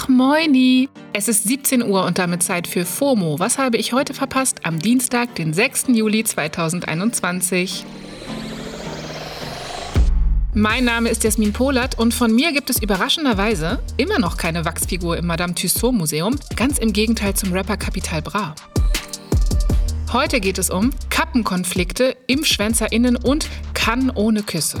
Ach moini! Es ist 17 Uhr und damit Zeit für FOMO. Was habe ich heute verpasst? Am Dienstag, den 6. Juli 2021. Mein Name ist Jasmin Polat und von mir gibt es überraschenderweise immer noch keine Wachsfigur im Madame Tussauds Museum, ganz im Gegenteil zum Rapper Capital Bra. Heute geht es um Kappenkonflikte, ImpfschwänzerInnen und Kann ohne Küsse.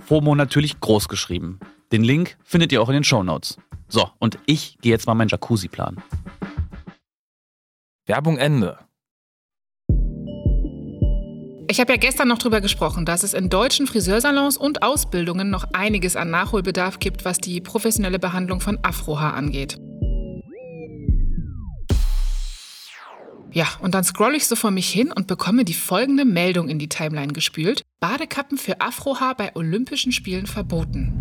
FOMO natürlich groß geschrieben. Den Link findet ihr auch in den Show Notes. So, und ich gehe jetzt mal meinen Jacuzzi planen. Werbung Ende. Ich habe ja gestern noch drüber gesprochen, dass es in deutschen Friseursalons und Ausbildungen noch einiges an Nachholbedarf gibt, was die professionelle Behandlung von Afrohaar angeht. Ja, und dann scroll ich so vor mich hin und bekomme die folgende Meldung in die Timeline gespült. Badekappen für Afrohaar bei Olympischen Spielen verboten.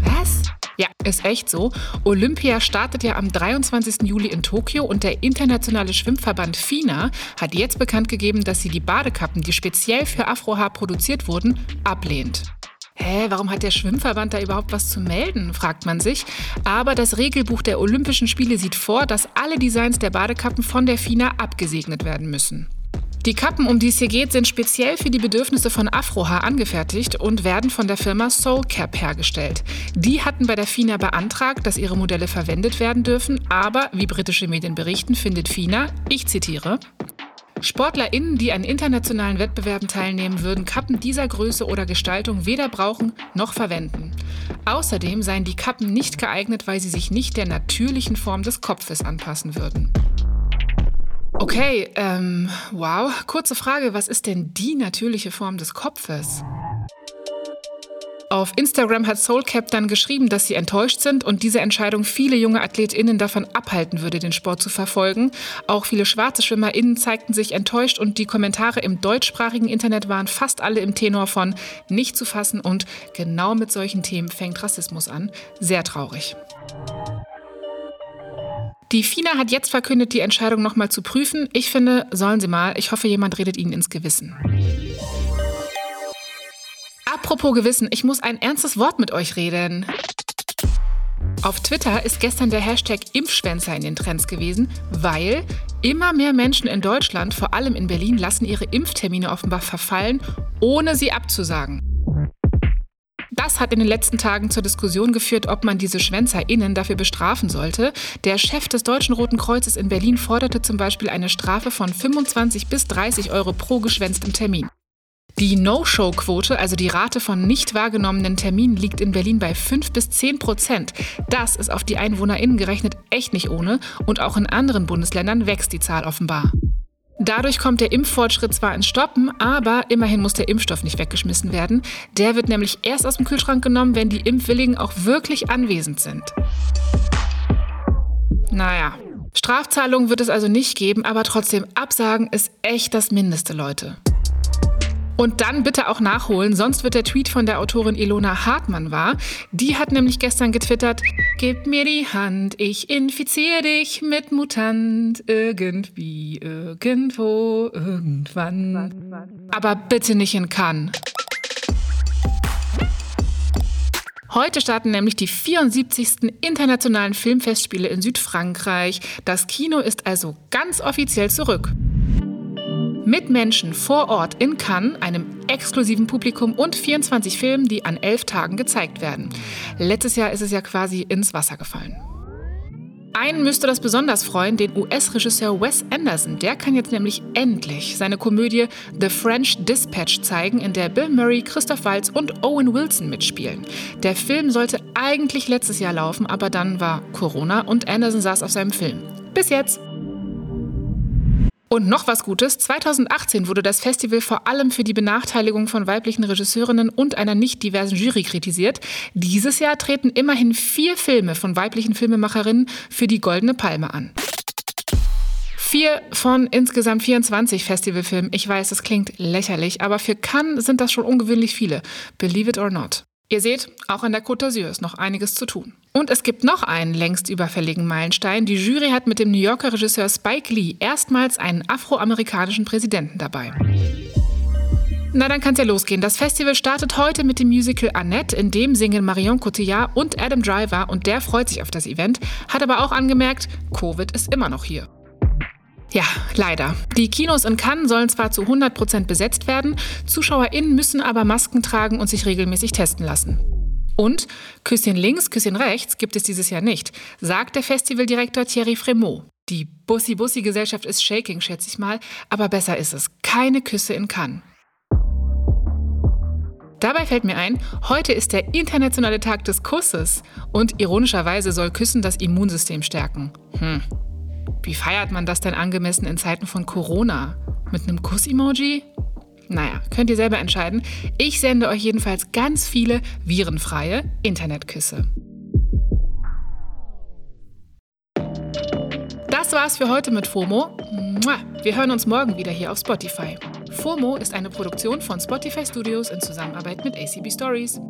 Was? Ja, ist echt so. Olympia startet ja am 23. Juli in Tokio und der internationale Schwimmverband FINA hat jetzt bekannt gegeben, dass sie die Badekappen, die speziell für Afrohaar produziert wurden, ablehnt. Hä, warum hat der Schwimmverband da überhaupt was zu melden, fragt man sich. Aber das Regelbuch der Olympischen Spiele sieht vor, dass alle Designs der Badekappen von der FINA abgesegnet werden müssen. Die Kappen, um die es hier geht, sind speziell für die Bedürfnisse von Afrohaar angefertigt und werden von der Firma Soulcap hergestellt. Die hatten bei der FINA beantragt, dass ihre Modelle verwendet werden dürfen, aber, wie britische Medien berichten, findet FINA, ich zitiere, SportlerInnen, die an internationalen Wettbewerben teilnehmen, würden Kappen dieser Größe oder Gestaltung weder brauchen noch verwenden. Außerdem seien die Kappen nicht geeignet, weil sie sich nicht der natürlichen Form des Kopfes anpassen würden. Okay, ähm, wow. Kurze Frage, was ist denn die natürliche Form des Kopfes? Auf Instagram hat Soulcap dann geschrieben, dass sie enttäuscht sind und diese Entscheidung viele junge AthletInnen davon abhalten würde, den Sport zu verfolgen. Auch viele schwarze SchwimmerInnen zeigten sich enttäuscht und die Kommentare im deutschsprachigen Internet waren fast alle im Tenor von nicht zu fassen und genau mit solchen Themen fängt Rassismus an. Sehr traurig. Die FINA hat jetzt verkündet, die Entscheidung nochmal zu prüfen. Ich finde, sollen sie mal. Ich hoffe, jemand redet ihnen ins Gewissen. Apropos Gewissen, ich muss ein ernstes Wort mit euch reden. Auf Twitter ist gestern der Hashtag Impfschwänzer in den Trends gewesen, weil immer mehr Menschen in Deutschland, vor allem in Berlin, lassen ihre Impftermine offenbar verfallen, ohne sie abzusagen. Das hat in den letzten Tagen zur Diskussion geführt, ob man diese SchwänzerInnen dafür bestrafen sollte. Der Chef des Deutschen Roten Kreuzes in Berlin forderte zum Beispiel eine Strafe von 25 bis 30 Euro pro geschwänztem Termin. Die No-Show-Quote, also die Rate von nicht wahrgenommenen Terminen, liegt in Berlin bei 5 bis 10 Prozent. Das ist auf die EinwohnerInnen gerechnet echt nicht ohne und auch in anderen Bundesländern wächst die Zahl offenbar. Dadurch kommt der Impffortschritt zwar ins Stoppen, aber immerhin muss der Impfstoff nicht weggeschmissen werden. Der wird nämlich erst aus dem Kühlschrank genommen, wenn die Impfwilligen auch wirklich anwesend sind. Naja, Strafzahlungen wird es also nicht geben, aber trotzdem Absagen ist echt das Mindeste, Leute. Und dann bitte auch nachholen, sonst wird der Tweet von der Autorin Ilona Hartmann wahr. Die hat nämlich gestern getwittert, Gib mir die Hand, ich infiziere dich mit Mutant. Irgendwie, irgendwo, irgendwann. Aber bitte nicht in Cannes. Heute starten nämlich die 74. internationalen Filmfestspiele in Südfrankreich. Das Kino ist also ganz offiziell zurück. Mit Menschen vor Ort in Cannes, einem exklusiven Publikum und 24 Filmen, die an elf Tagen gezeigt werden. Letztes Jahr ist es ja quasi ins Wasser gefallen. Einen müsste das besonders freuen, den US-Regisseur Wes Anderson. Der kann jetzt nämlich endlich seine Komödie The French Dispatch zeigen, in der Bill Murray, Christoph Waltz und Owen Wilson mitspielen. Der Film sollte eigentlich letztes Jahr laufen, aber dann war Corona und Anderson saß auf seinem Film. Bis jetzt. Und noch was Gutes, 2018 wurde das Festival vor allem für die Benachteiligung von weiblichen Regisseurinnen und einer nicht diversen Jury kritisiert. Dieses Jahr treten immerhin vier Filme von weiblichen Filmemacherinnen für die Goldene Palme an. Vier von insgesamt 24 Festivalfilmen. Ich weiß, das klingt lächerlich, aber für Cannes sind das schon ungewöhnlich viele. Believe it or not. Ihr seht, auch an der Côte d'Azur ist noch einiges zu tun. Und es gibt noch einen längst überfälligen Meilenstein. Die Jury hat mit dem New Yorker Regisseur Spike Lee erstmals einen afroamerikanischen Präsidenten dabei. Na, dann kann's ja losgehen. Das Festival startet heute mit dem Musical Annette, in dem singen Marion Cotillard und Adam Driver und der freut sich auf das Event, hat aber auch angemerkt, Covid ist immer noch hier. Ja, leider. Die Kinos in Cannes sollen zwar zu 100% besetzt werden, ZuschauerInnen müssen aber Masken tragen und sich regelmäßig testen lassen. Und Küsschen links, Küsschen rechts gibt es dieses Jahr nicht, sagt der Festivaldirektor Thierry Fremont. Die Bussi-Bussi-Gesellschaft ist shaking, schätze ich mal, aber besser ist es. Keine Küsse in Cannes. Dabei fällt mir ein, heute ist der internationale Tag des Kusses und ironischerweise soll Küssen das Immunsystem stärken. Hm, wie feiert man das denn angemessen in Zeiten von Corona? Mit einem Kuss-Emoji? Naja, könnt ihr selber entscheiden. Ich sende euch jedenfalls ganz viele virenfreie Internetküsse. Das war's für heute mit FOMO. Wir hören uns morgen wieder hier auf Spotify. FOMO ist eine Produktion von Spotify Studios in Zusammenarbeit mit ACB Stories.